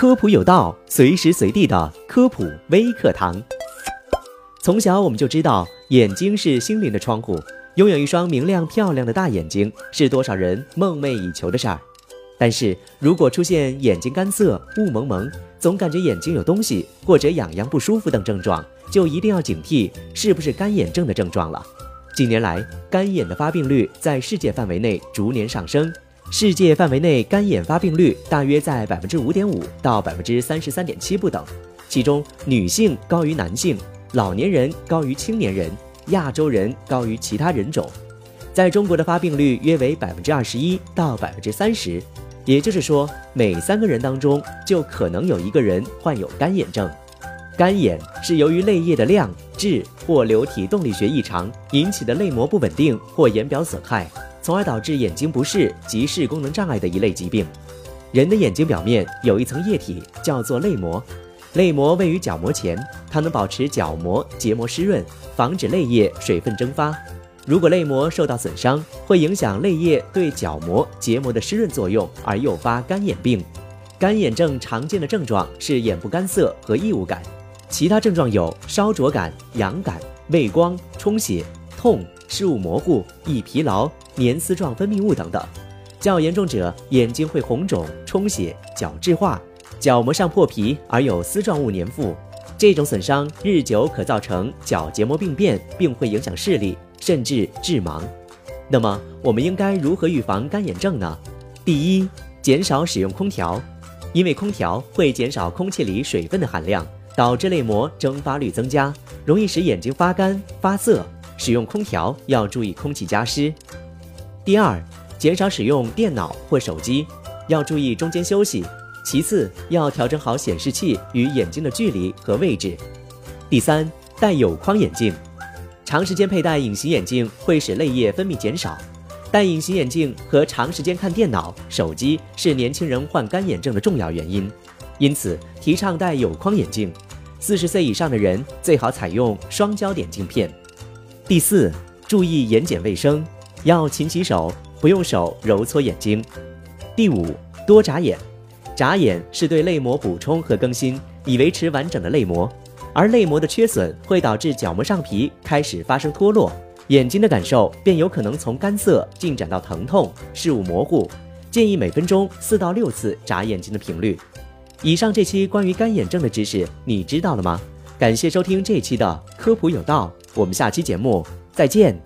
科普有道，随时随地的科普微课堂。从小我们就知道，眼睛是心灵的窗户，拥有一双明亮漂亮的大眼睛，是多少人梦寐以求的事儿。但是如果出现眼睛干涩、雾蒙蒙，总感觉眼睛有东西，或者痒痒不舒服等症状，就一定要警惕，是不是干眼症的症状了。近年来，干眼的发病率在世界范围内逐年上升。世界范围内干眼发病率大约在百分之五点五到百分之三十三点七不等，其中女性高于男性，老年人高于青年人，亚洲人高于其他人种。在中国的发病率约为百分之二十一到百分之三十，也就是说，每三个人当中就可能有一个人患有干眼症。干眼是由于泪液的量、质或流体动力学异常引起的泪膜不稳定或眼表损害。从而导致眼睛不适及视功能障碍的一类疾病。人的眼睛表面有一层液体，叫做泪膜。泪膜位于角膜前，它能保持角膜结膜湿润，防止泪液水分蒸发。如果泪膜受到损伤，会影响泪液对角膜结膜的湿润作用，而诱发干眼病。干眼症常见的症状是眼部干涩和异物感，其他症状有烧灼感、痒感、畏光、充血、痛。视物模糊、易疲劳、黏丝状分泌物等等，较严重者眼睛会红肿、充血、角质化，角膜上破皮而有丝状物粘附。这种损伤日久可造成角结膜病变，并会影响视力，甚至致盲。那么，我们应该如何预防干眼症呢？第一，减少使用空调，因为空调会减少空气里水分的含量，导致泪膜蒸发率增加，容易使眼睛发干发涩。使用空调要注意空气加湿。第二，减少使用电脑或手机，要注意中间休息。其次，要调整好显示器与眼睛的距离和位置。第三，戴有框眼镜。长时间佩戴隐形眼镜会使泪液分泌减少。戴隐形眼镜和长时间看电脑、手机是年轻人患干眼症的重要原因，因此提倡戴有框眼镜。四十岁以上的人最好采用双焦点镜片。第四，注意眼睑卫生，要勤洗手，不用手揉搓眼睛。第五，多眨眼，眨眼是对泪膜补充和更新，以维持完整的泪膜。而泪膜的缺损会导致角膜上皮开始发生脱落，眼睛的感受便有可能从干涩进展到疼痛、视物模糊。建议每分钟四到六次眨眼睛的频率。以上这期关于干眼症的知识，你知道了吗？感谢收听这期的科普有道。我们下期节目再见。